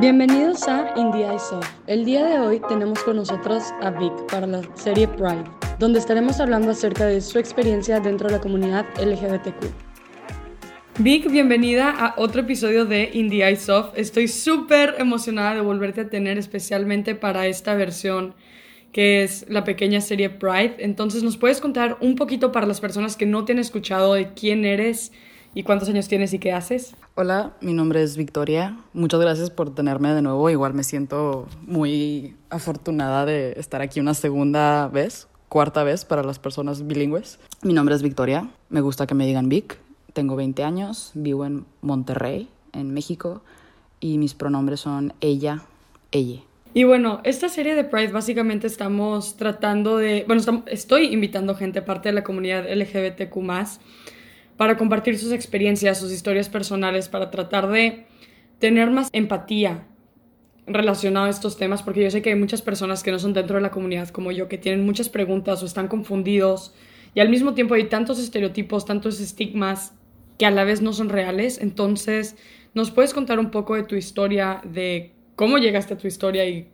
Bienvenidos a Indie Eyes Off. El día de hoy tenemos con nosotros a Vic para la serie Pride, donde estaremos hablando acerca de su experiencia dentro de la comunidad LGBTQ. Vic, bienvenida a otro episodio de Indie Off. Estoy súper emocionada de volverte a tener especialmente para esta versión que es la pequeña serie Pride. Entonces, ¿nos puedes contar un poquito para las personas que no te han escuchado de quién eres y cuántos años tienes y qué haces? Hola, mi nombre es Victoria. Muchas gracias por tenerme de nuevo. Igual me siento muy afortunada de estar aquí una segunda vez, cuarta vez para las personas bilingües. Mi nombre es Victoria. Me gusta que me digan Vic. Tengo 20 años, vivo en Monterrey, en México, y mis pronombres son ella, ella. Y bueno, esta serie de Pride básicamente estamos tratando de, bueno, estoy invitando gente parte de la comunidad LGBTQ para compartir sus experiencias, sus historias personales, para tratar de tener más empatía relacionado a estos temas, porque yo sé que hay muchas personas que no son dentro de la comunidad como yo, que tienen muchas preguntas o están confundidos, y al mismo tiempo hay tantos estereotipos, tantos estigmas que a la vez no son reales. Entonces, ¿nos puedes contar un poco de tu historia, de ¿Cómo llegaste a tu historia y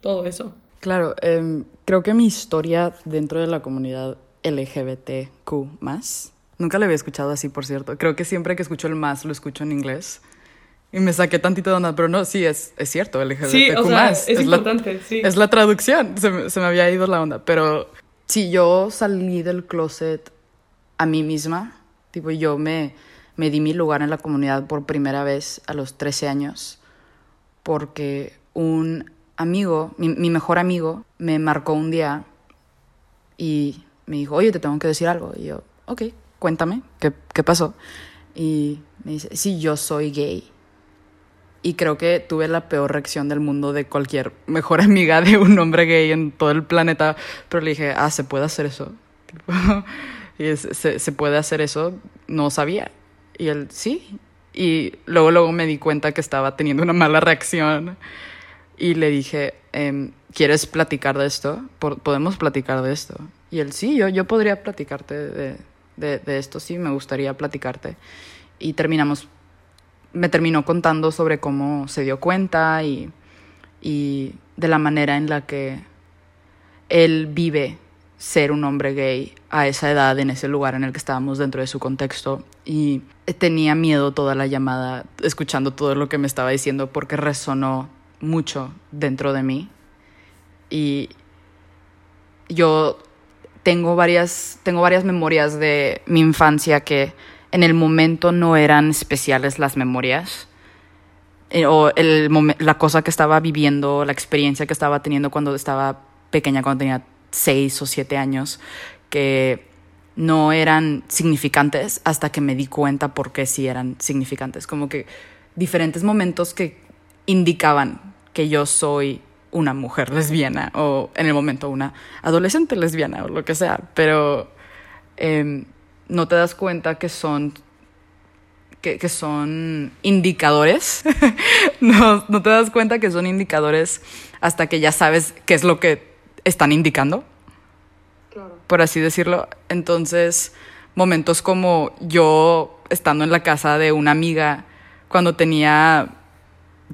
todo eso? Claro, em, creo que mi historia dentro de la comunidad LGBTQ nunca la había escuchado así, por cierto. Creo que siempre que escucho el más lo escucho en inglés. Y me saqué tantito de onda, pero no, sí, es, es cierto, LGBTQ sí, o sea, Es, importante, la, sí. Es la traducción, se, se me había ido la onda. Pero sí, yo salí del closet a mí misma. Tipo, yo me, me di mi lugar en la comunidad por primera vez a los 13 años porque un amigo, mi, mejor amigo, me marcó un día y me dijo, oye, te tengo que decir algo. Y yo, ok, cuéntame, ¿qué, qué pasó? Y me dice, sí, yo soy gay. Y creo que tuve la peor reacción del mundo de cualquier mejor amiga de un hombre gay en todo el planeta. Pero le dije, ah, ¿se puede hacer eso? y ¿se, ¿se puede hacer eso? No sabía. Y él, sí. Y luego, luego me di cuenta que estaba teniendo una mala reacción y le dije, em, ¿quieres platicar de esto? ¿Podemos platicar de esto? Y él, sí, yo, yo podría platicarte de, de, esto, sí, me gustaría platicarte. Y terminamos, me terminó contando sobre cómo se dio cuenta y, y de la manera en la que él vive ser un hombre gay a esa edad, en ese lugar en el que estábamos dentro de su contexto. Y tenía miedo toda la llamada, escuchando todo lo que me estaba diciendo, porque resonó mucho dentro de mí. Y yo tengo varias, tengo varias memorias de mi infancia que en el momento no eran especiales las memorias. Eh, o el, la cosa que estaba viviendo, la experiencia que estaba teniendo cuando estaba pequeña, cuando tenía seis o siete años que no eran significantes hasta que me di cuenta por qué sí eran significantes. Como que diferentes momentos que indicaban que yo soy una mujer lesbiana o en el momento una adolescente lesbiana o lo que sea, pero em, no te das cuenta que son que, que son indicadores. no, no te das cuenta que son indicadores hasta que ya sabes qué es lo que están indicando, por así decirlo. Entonces, momentos como yo estando en la casa de una amiga cuando tenía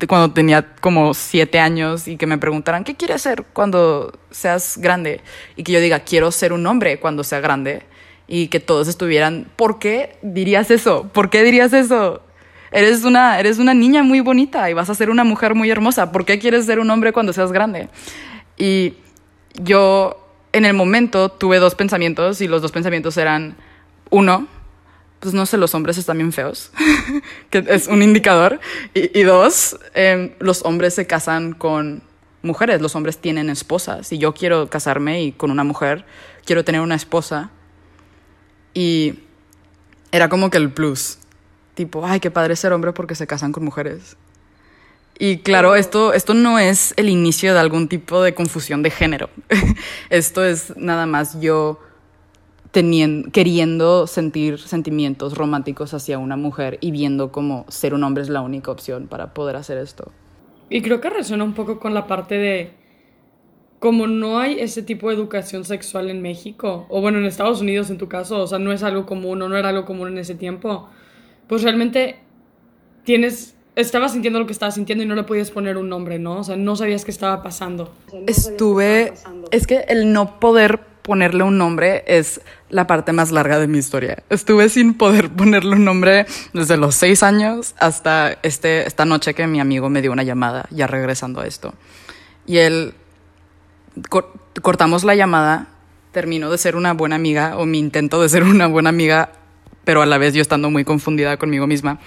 cuando tenía como siete años y que me preguntaran qué quieres ser cuando seas grande y que yo diga quiero ser un hombre cuando sea grande y que todos estuvieran ¿por qué dirías eso? ¿por qué dirías eso? eres una eres una niña muy bonita y vas a ser una mujer muy hermosa ¿por qué quieres ser un hombre cuando seas grande? y yo en el momento tuve dos pensamientos y los dos pensamientos eran, uno, pues no sé, los hombres están bien feos, que es un indicador, y, dos, em, los hombres se casan con mujeres, los hombres tienen esposas, y yo quiero casarme y con una mujer, quiero tener una esposa, y era como que el plus, tipo, ay, qué padre ser hombre porque se casan con mujeres. Y claro, esto, esto no es el inicio de algún tipo de confusión de género. esto es nada más yo teniendo, queriendo sentir sentimientos románticos hacia una mujer y viendo como ser un hombre es la única opción para poder hacer esto. Y creo que resuena un poco con la parte de como no hay ese tipo de educación sexual en México, o bueno, en Estados Unidos en tu caso, o sea, no es algo común o no era algo común en ese tiempo, pues realmente tienes estabas sintiendo lo que estabas sintiendo y no le podías poner un nombre, ¿no? O sea, no sabías qué estaba pasando. Estuve, es que el no poder ponerle un nombre es la parte más larga de mi historia. Estuve sin poder ponerle un nombre desde los seis años hasta este, esta noche que mi amigo me dio una llamada, ya regresando a esto. Y él, cortamos la llamada, terminó de ser una buena amiga, o mi intento de ser una buena amiga, pero a la vez yo estando muy confundida conmigo misma.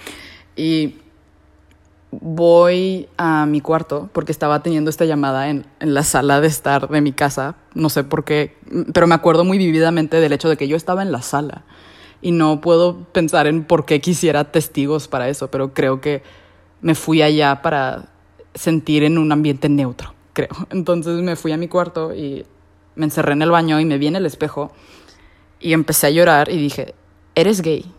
Y voy a mi cuarto porque estaba teniendo esta llamada en, en, la sala de estar de mi casa, no sé por qué, pero me acuerdo muy vividamente del hecho de que yo estaba en la sala y no puedo pensar en por qué quisiera testigos para eso, pero creo que me fui allá para sentir en un ambiente neutro, creo. Entonces me fui a mi cuarto y me encerré en el baño y me vi en el espejo y empecé a llorar y dije, eres gay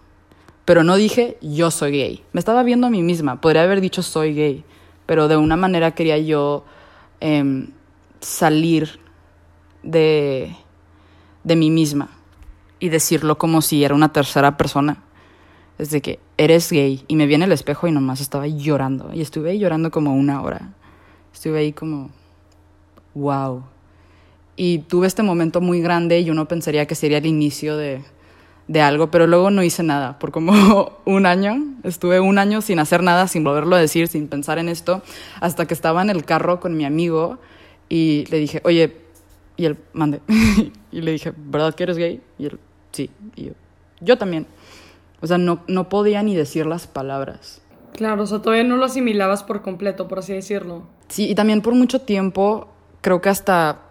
pero no dije yo soy gay. Me estaba viendo a mí misma, podría haber dicho soy gay, pero de una manera quería yo eh, salir de, de mí misma y decirlo como si era una tercera persona. Desde que eres gay y me vi en el espejo y nomás estaba llorando. Y estuve ahí llorando como una hora. Estuve ahí como, wow. Y tuve este momento muy grande y uno pensaría que sería el inicio de, de algo, pero luego no hice nada por como un año. Estuve un año sin hacer nada, sin volverlo a decir, sin pensar en esto, hasta que estaba en el carro con mi amigo y le dije, oye, y él, mande. y le dije, ¿verdad que eres gay? Y él, sí. Y yo, yo también. O sea, no, no podía ni decir las palabras. Claro, o sea, todavía no lo asimilabas por completo, por así decirlo. Sí, y también por mucho tiempo, creo que hasta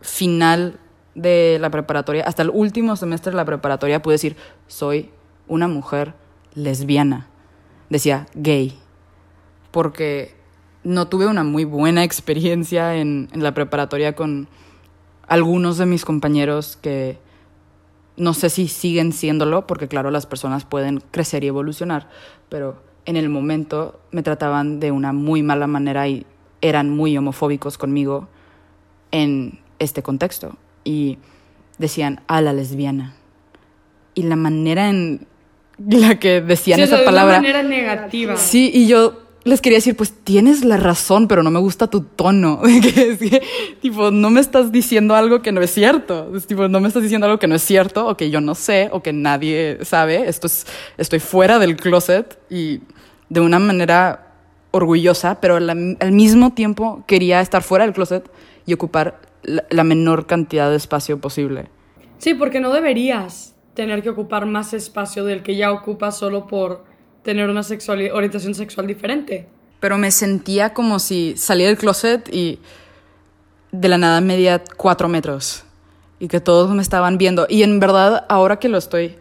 final de la preparatoria, hasta el último semestre de la preparatoria, pude decir, soy una mujer lesbiana. Decía gay, porque no tuve una muy buena experiencia en, en la preparatoria con algunos de mis compañeros que no sé si siguen siéndolo, porque claro, las personas pueden crecer y evolucionar, pero en el momento me trataban de una muy mala manera y eran muy homofóbicos conmigo en este contexto y decían a la lesbiana. Y la manera en la que decían Sí, esa de palabra. una manera negativa. Sí, y yo les quería decir, pues tienes la razón, pero no me gusta tu tono. Que es que, tipo, no me estás diciendo algo que no es cierto. Es, tipo, no me estás diciendo algo que no es cierto, o que yo no sé, o que nadie sabe. Esto es, estoy fuera del closet y de una manera orgullosa, pero al, al mismo tiempo quería estar fuera del closet y ocupar la, menor cantidad de espacio posible. Sí, porque no deberías tener que ocupar más espacio del que ya ocupas solo por tener una sexuali- orientación sexual diferente. pero me sentía como si salía del closet y de la nada medía cuatro metros y que todos me estaban viendo. Y en verdad, ahora que lo estoy,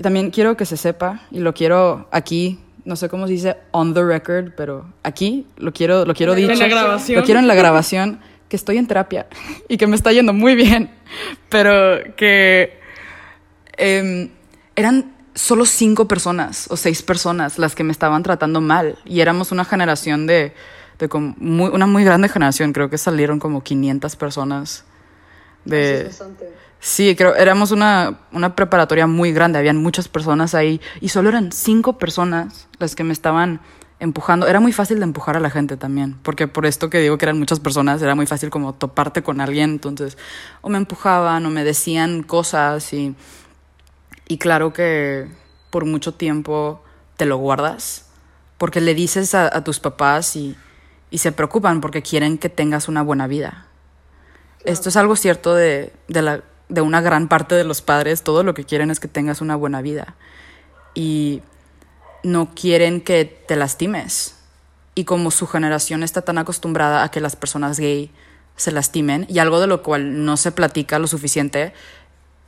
también quiero que se sepa y lo quiero aquí, no sé cómo se dice on the record, pero aquí lo quiero, lo quiero En la dicho. grabación. Lo quiero en la grabación, que estoy en terapia y que me está yendo muy bien, pero que em, eran solo cinco personas o seis personas las que me estaban tratando mal y éramos una generación de, de como muy- una muy grande generación, creo que salieron como 500 personas de... Sí, creo, éramos una, una preparatoria muy grande, habían muchas personas ahí y solo eran cinco personas las que me estaban empujando. Era muy fácil de empujar a la gente también, porque por esto que digo que eran muchas personas, era muy fácil como toparte con alguien, entonces o me empujaban o me decían cosas y, y claro que por mucho tiempo te lo guardas, porque le dices a, a tus papás y, y se preocupan porque quieren que tengas una buena vida. Esto es algo cierto de, de, la, de una gran parte de los padres. Todo lo que quieren es que tengas una buena vida. Y no quieren que te lastimes. Y como su generación está tan acostumbrada a que las personas gay se lastimen, y algo de lo cual no se platica lo suficiente,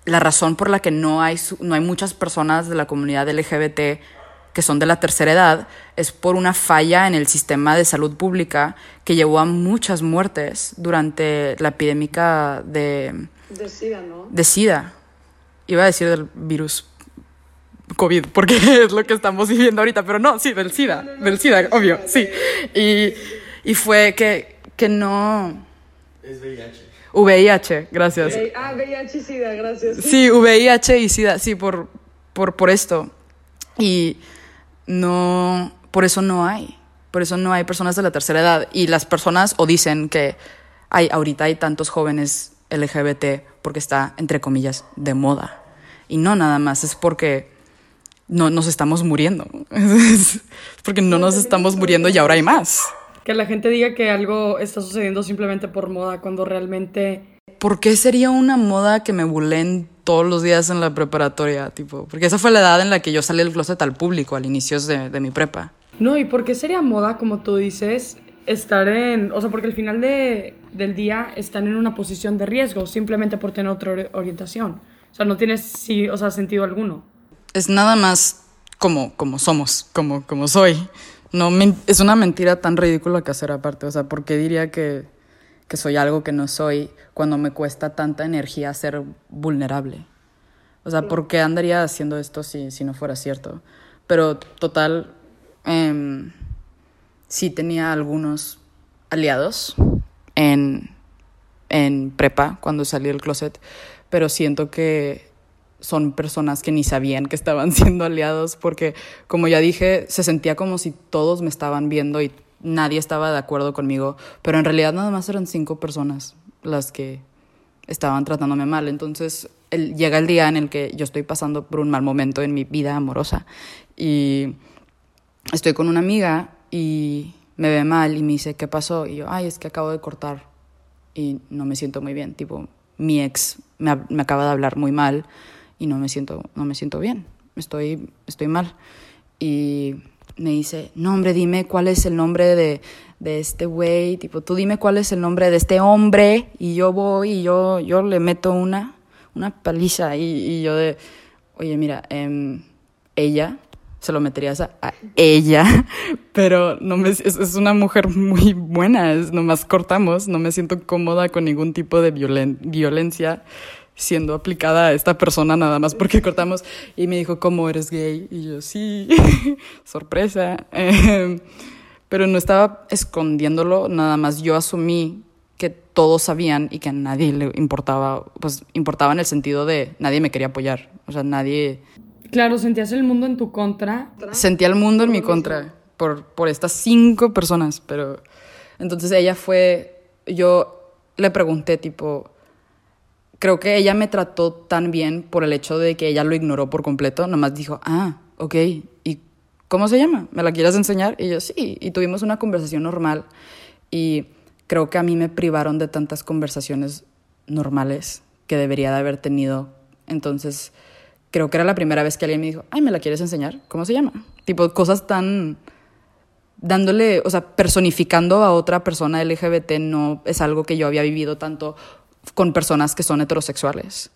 la razón por la que no hay, no hay muchas personas de la comunidad LGBT que son de la tercera edad es por una falla en el sistema de salud pública que llevó a muchas muertes durante la epidémica de, De SIDA, ¿no? de SIDA. Iba a decir del virus COVID, porque es lo que estamos viviendo ahorita, pero no, sí, del SIDA, del SIDA, obvio, sí. Y, y fue que, que no... Es VIH. VIH, gracias. Ah, VIH y SIDA, gracias. Sí, VIH y SIDA, sí, por, por, por esto. Y no, por eso no hay. Por eso no hay personas de la tercera edad. Y las personas o dicen que hay, ahorita hay tantos jóvenes LGBT porque está, entre comillas, de moda. Y no nada más, es porque no nos estamos muriendo. Porque no nos estamos muriendo y ahora hay más. Que la gente diga que algo está sucediendo simplemente por moda cuando realmente... ¿Por qué sería una moda que me bulen todos los días en la preparatoria? Tipo, porque esa fue la edad en la que yo salí del closet al público, al inicio de, de mi prepa. No, ¿y por qué sería moda, como tú dices, estar en... O sea, porque al final de, del día están en una posición de riesgo simplemente por tener otra orientación. O sea, no tiene sí, o sea, sentido alguno. Es nada más como, como somos, como, como soy. No, es una mentira tan ridícula que hacer aparte. O sea, ¿por qué diría que, que soy algo que no soy cuando me cuesta tanta energía ser vulnerable? O sea, ¿por qué andaría haciendo esto si, si no fuera cierto? Pero total, eh, sí tenía algunos aliados en, en prepa cuando salí del closet, pero siento que son personas que ni sabían que estaban siendo aliados porque, como ya dije, se sentía como si todos me estaban viendo y nadie estaba de acuerdo conmigo, pero en realidad nada más eran cinco personas las que estaban tratándome mal. Entonces el, llega el día en el que yo estoy pasando por un mal momento en mi vida amorosa y estoy con una amiga y me ve mal y me dice, ¿qué pasó? Y yo, ay, es que acabo de cortar y no me siento muy bien. Tipo, mi ex me, me acaba de hablar muy mal y no me siento, no me siento bien. Estoy, estoy mal. Y me dice, no, hombre, dime cuál es el nombre de, de este güey. Tipo, tú dime cuál es el nombre de este hombre. Y yo voy y yo, yo le meto una, una paliza. Y, y yo de, oye, mira, eh, ella se lo meterías a, a ella, pero no me, es, es, una mujer muy buena, es, nomás cortamos, no me siento cómoda con ningún tipo de violen, violencia siendo aplicada a esta persona nada más porque cortamos y me dijo, ¿cómo eres gay? Y yo, sí, sorpresa. Eh, pero no estaba escondiéndolo, nada más yo asumí que todos sabían y que a nadie le importaba, pues importaba en el sentido de nadie me quería apoyar, o sea, nadie Claro, sentías el mundo en tu contra. Sentía el mundo en mi contra por, por estas cinco personas, pero entonces ella fue, yo le pregunté tipo, creo que ella me trató tan bien por el hecho de que ella lo ignoró por completo, nomás dijo, ah, ok, ¿y cómo se llama? ¿Me la quieres enseñar? Y yo sí, y tuvimos una conversación normal y creo que a mí me privaron de tantas conversaciones normales que debería de haber tenido. Entonces, creo que era la primera vez que alguien me dijo, ay, ¿me la quieres enseñar? ¿Cómo se llama? Tipo, cosas tan dándole, o sea, personificando a otra persona LGBT no es algo que yo había vivido tanto con personas que son heterosexuales.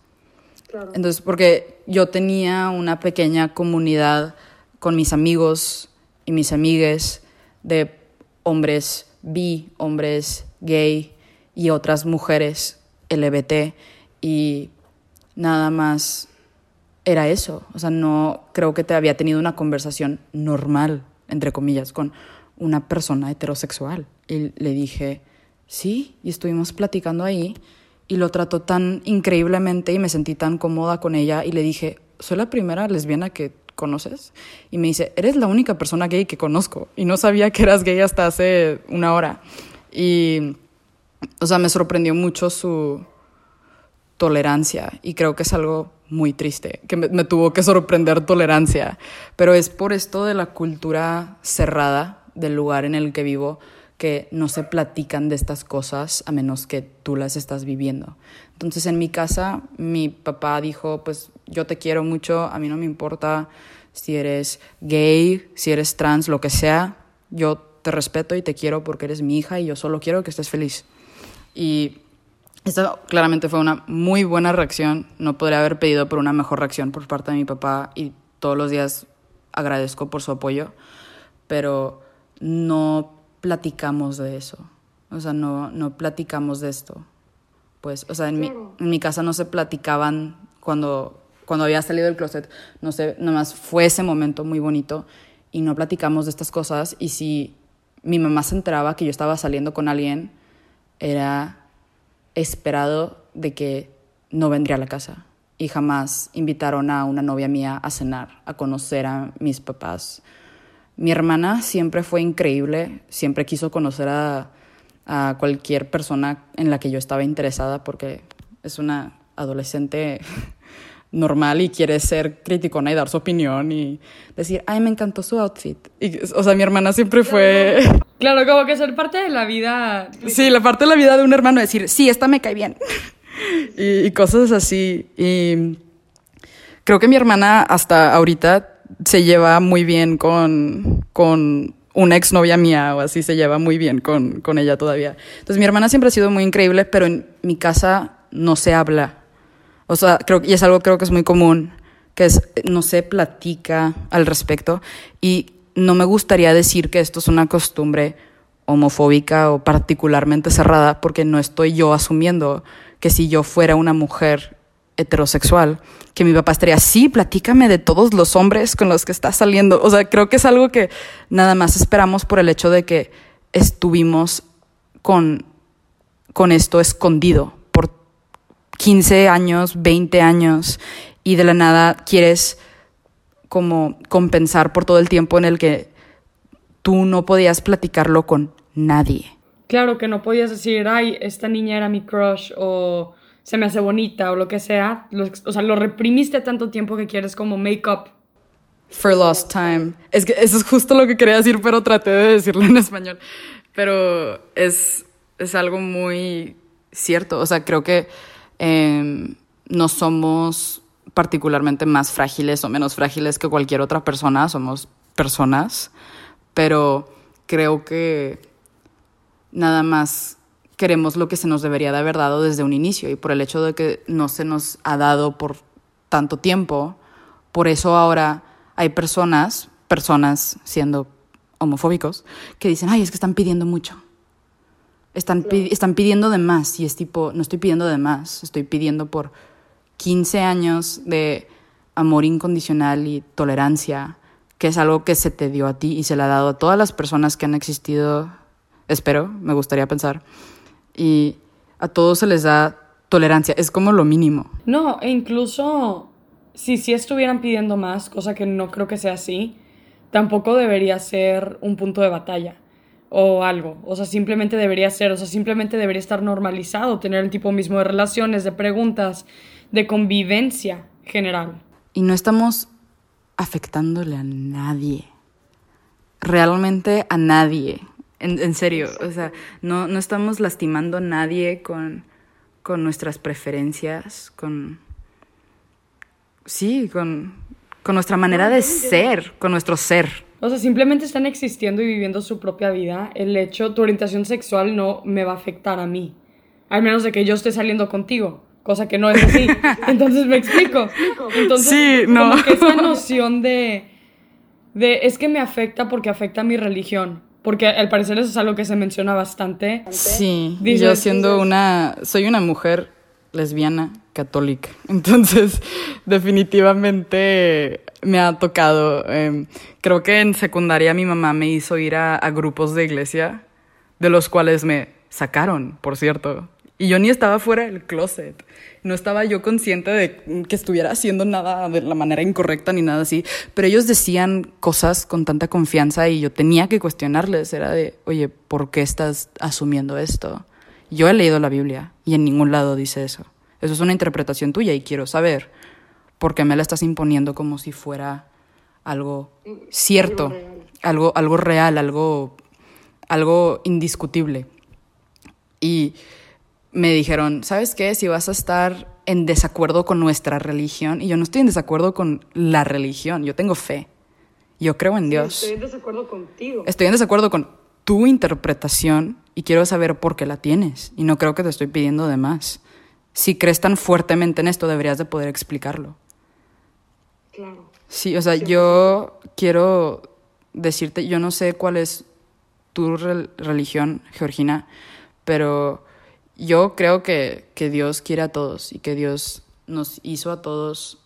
Claro. Entonces, porque yo tenía una pequeña comunidad con mis amigos y mis amigues de hombres bi, hombres gay y otras mujeres LGBT y nada más era eso. O sea, no creo que te había tenido una conversación normal, entre comillas, con una persona heterosexual. Y le dije, sí, y estuvimos platicando ahí y lo trató tan increíblemente y me sentí tan cómoda con ella y le dije, soy la primera lesbiana que conoces. Y me dice, eres la única persona gay que conozco. Y no sabía que eras gay hasta hace una hora. Y, o sea, me sorprendió mucho su tolerancia y creo que es algo muy triste, que me, me, tuvo que sorprender tolerancia, pero es por esto de la cultura cerrada del lugar en el que vivo que no se platican de estas cosas a menos que tú las estás viviendo. Entonces en mi casa mi papá dijo, pues yo te quiero mucho, a mí no me importa si eres gay, si eres trans, lo que sea, yo te respeto y te quiero porque eres mi hija y yo solo quiero que estés feliz. Y esta claramente fue una muy buena reacción. No podría haber pedido por una mejor reacción por parte de mi papá y todos los días agradezco por su apoyo, pero no platicamos de eso. O sea, no, no platicamos de esto. Pues, o sea, en, claro. mi, en mi casa no se platicaban cuando, cuando había salido del closet. No sé, nomás fue ese momento muy bonito y no platicamos de estas cosas. Y si mi mamá se enteraba que yo estaba saliendo con alguien, era esperado de que no vendría a la casa y jamás invitaron a una novia mía a cenar, a conocer a mis papás. Mi hermana siempre fue increíble, siempre quiso conocer a, a cualquier persona en la que yo estaba interesada porque es una adolescente normal y quiere ser criticona y dar su opinión y decir, ay, me encantó su outfit. Y, o sea, mi hermana siempre fue... Claro, como que ser parte de la vida. Sí, la parte de la vida de un hermano, decir, sí, esta me cae bien. y, y cosas así. Y creo que mi hermana hasta ahorita se lleva muy bien con, con una exnovia mía o así, se lleva muy bien con, con ella todavía. Entonces mi hermana siempre ha sido muy increíble, pero en mi casa no se habla. O sea, creo y es algo creo que es muy común, que es no se platica al respecto y no me gustaría decir que esto es una costumbre homofóbica o particularmente cerrada porque no estoy yo asumiendo que si yo fuera una mujer heterosexual, que mi papá estaría, sí, platícame de todos los hombres con los que estás saliendo. O sea, creo que es algo que nada más esperamos por el hecho de que estuvimos con, con esto escondido por 15 años, 20 años, y de la nada quieres como compensar por todo el tiempo en el que tú no podías platicarlo con nadie. Claro que no podías decir, ay, esta niña era mi crush o se me hace bonita o lo que sea, o sea, lo reprimiste tanto tiempo que quieres como make up. For lost time. Es que eso es justo lo que quería decir, pero traté de decirlo en español. Pero es, es algo muy cierto. O sea, creo que eh, no somos particularmente más frágiles o menos frágiles que cualquier otra persona. Somos personas. Pero creo que nada más queremos lo que se nos debería de haber dado desde un inicio. Y por el hecho de que no se nos ha dado por tanto tiempo, por eso ahora hay personas, personas siendo homofóbicos, que dicen, ay, es que están pidiendo mucho. Están, están pidiendo de más y es tipo, no estoy pidiendo de más, estoy pidiendo por 15 años de amor incondicional y tolerancia, que es algo que se te dio a ti y se le ha dado a todas las personas que han existido, espero, me gustaría pensar, y a todos se les da tolerancia, es como lo mínimo. No, e incluso si sí estuvieran pidiendo más, cosa que no creo que sea así, tampoco debería ser un punto de batalla o algo. O sea, simplemente debería ser, o sea, simplemente debería estar normalizado tener el tipo mismo de relaciones, de preguntas, de convivencia general. Y no estamos afectándole a nadie. Realmente a nadie. En, en serio, o sea, no, no estamos lastimando a nadie con, con nuestras preferencias, con... Sí, con, con nuestra manera de ser, con nuestro ser. O sea, simplemente están existiendo y viviendo su propia vida. El hecho, tu orientación sexual no me va a afectar a mí. Al menos de que yo esté saliendo contigo, cosa que no es así. Entonces me explico. Entonces, sí, no. como que esa noción de, de es que me afecta porque afecta a mi religión. Porque al parecer eso es algo que se menciona bastante. Sí, Dices, yo siendo una, soy una mujer lesbiana católica, entonces definitivamente me ha tocado. Eh, creo que en secundaria mi mamá me hizo ir a, a grupos de iglesia, de los cuales me sacaron, por cierto. Y yo ni estaba fuera del closet. No estaba yo consciente de que estuviera haciendo nada de la manera incorrecta ni nada así. Pero ellos decían cosas con tanta confianza y yo tenía que cuestionarles. Era de, oye, ¿por qué estás asumiendo esto? Yo he leído la Biblia y en ningún lado dice eso. Eso es una interpretación tuya y quiero saber por qué me la estás imponiendo como si fuera algo cierto, algo, algo real, algo, algo indiscutible. Y me dijeron, ¿sabes qué? Si vas a estar en desacuerdo con nuestra religión, y yo no estoy en desacuerdo con la religión, yo tengo fe, yo creo en Dios. Estoy en desacuerdo contigo. Estoy en desacuerdo con tu interpretación y quiero saber por qué la tienes, y no creo que te estoy pidiendo de más. Si crees tan fuertemente en esto, deberías de poder explicarlo. Claro. Sí, o sea, yo quiero decirte, yo no sé cuál es tu religión, Georgina, pero yo creo que, que, Dios quiere a todos y que Dios nos hizo a todos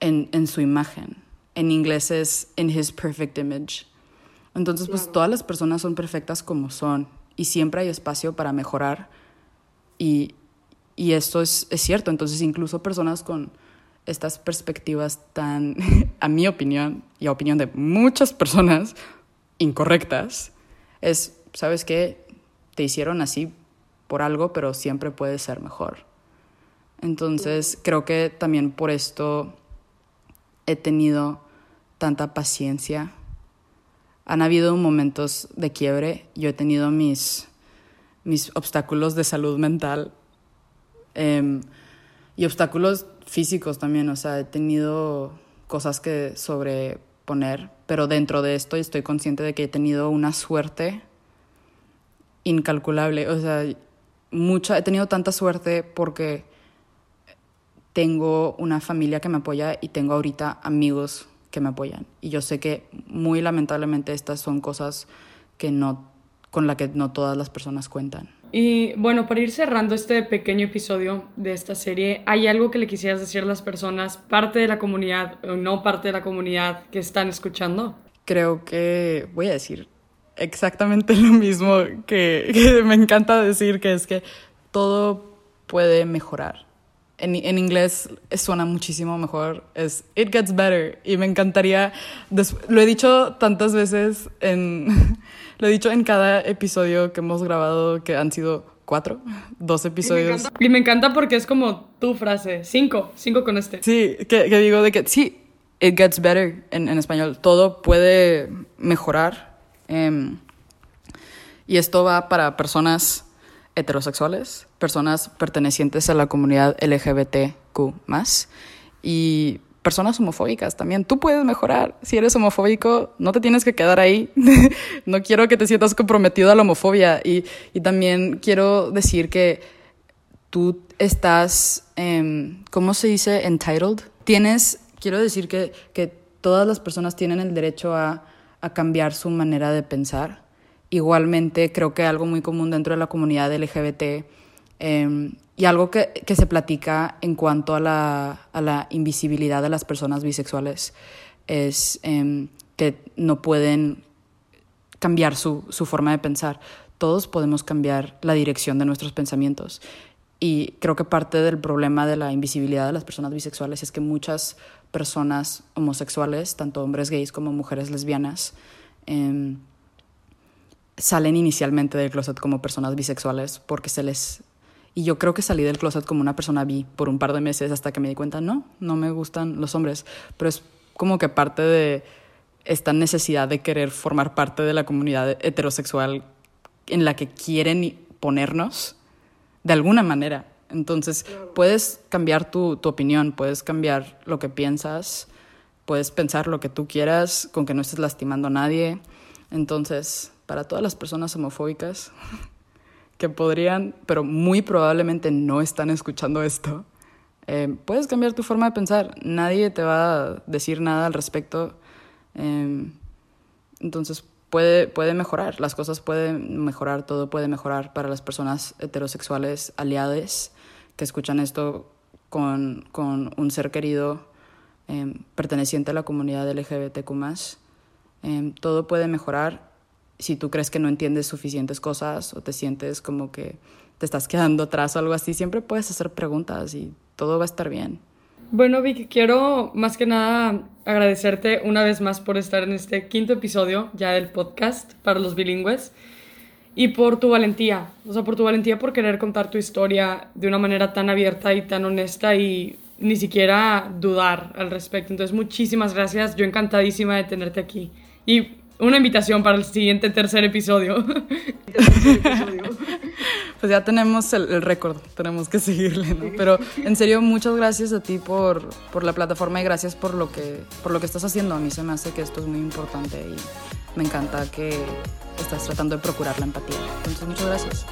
en, en su imagen. En inglés es in his perfect image. Entonces, pues todas las personas son perfectas como son y siempre hay espacio para mejorar y, y esto es, es cierto. Entonces, incluso personas con estas perspectivas tan, a mi opinión, y a opinión de muchas personas incorrectas, es, ¿sabes qué? Te hicieron así por algo, pero siempre puede ser mejor. Entonces, creo que también por esto he tenido tanta paciencia. Han habido momentos de quiebre, yo he tenido mis, mis obstáculos de salud mental em, y obstáculos físicos también, o sea, he tenido cosas que sobreponer, pero dentro de esto estoy consciente de que he tenido una suerte incalculable, o sea, mucha, he tenido tanta suerte porque tengo una familia que me apoya y tengo ahorita amigos que me apoyan. Y yo sé que muy lamentablemente estas son cosas que no, con las que no todas las personas cuentan. Y bueno, para ir cerrando este pequeño episodio de esta serie, ¿hay algo que le quisieras decir a las personas, parte de la comunidad o no parte de la comunidad que están escuchando? Creo que voy a decir exactamente lo mismo que, que me encanta decir, que es que todo puede mejorar en, en, inglés suena muchísimo mejor, es It Gets Better. Y me encantaría, lo he dicho tantas veces, en, lo he dicho en cada episodio que hemos grabado, que han sido cuatro, dos episodios. Y me encanta, porque es como tu frase, cinco, cinco con este. Sí, que, que digo de que sí, It Gets Better en, en español, todo puede mejorar. Eh, y esto va para personas heterosexuales, personas pertenecientes a la comunidad LGBTQ y personas homofóbicas también. Tú puedes mejorar. Si eres homofóbico, no te tienes que quedar ahí. no quiero que te sientas comprometido a la homofobia. Y, también quiero decir que tú estás, eh, ¿cómo se dice? Entitled. Tienes, quiero decir que, que todas las personas tienen el derecho a, a cambiar su manera de pensar Igualmente, creo que algo muy común dentro de la comunidad LGBT em, y algo que, que, se platica en cuanto a la, a la, invisibilidad de las personas bisexuales es em, que no pueden cambiar su, su forma de pensar. Todos podemos cambiar la dirección de nuestros pensamientos. Y creo que parte del problema de la invisibilidad de las personas bisexuales es que muchas personas homosexuales, tanto hombres gays como mujeres lesbianas, eh, salen inicialmente del closet como personas bisexuales porque se les... Y yo creo que salí del closet como una persona bi por un par de meses hasta que me di cuenta, no, no me gustan los hombres, pero es como que parte de esta necesidad de querer formar parte de la comunidad heterosexual en la que quieren ponernos de alguna manera. Entonces, puedes cambiar tu, tu opinión, puedes cambiar lo que piensas, puedes pensar lo que tú quieras con que no estés lastimando a nadie. Entonces, para todas las personas homofóbicas que podrían, pero muy probablemente no están escuchando esto, eh, puedes cambiar tu forma de pensar. Nadie te va a decir nada al respecto. Eh, entonces puede, puede mejorar, las cosas pueden mejorar, todo puede mejorar para las personas heterosexuales aliadas que escuchan esto con, con un ser querido eh, perteneciente a la comunidad LGBTQ. todo puede mejorar si tú crees que no entiendes suficientes cosas o te sientes como que te estás quedando atrás o algo así, siempre puedes hacer preguntas y todo va a estar bien. Bueno, Vicky, quiero más que nada agradecerte una vez más por estar en este quinto episodio ya del podcast para los bilingües y por tu valentía, o sea, por tu valentía por querer contar tu historia de una manera tan abierta y tan honesta y ni siquiera dudar al respecto. Entonces, muchísimas gracias, yo encantadísima de tenerte aquí. Y una invitación para el siguiente tercer episodio. pues ya tenemos el, récord, tenemos que seguirle, ¿no? Pero en serio, muchas gracias a ti por, por la plataforma y gracias por lo, que, por lo que estás haciendo. A mí se me hace que esto es muy importante y me encanta que estás tratando de procurar la empatía. Entonces, muchas gracias.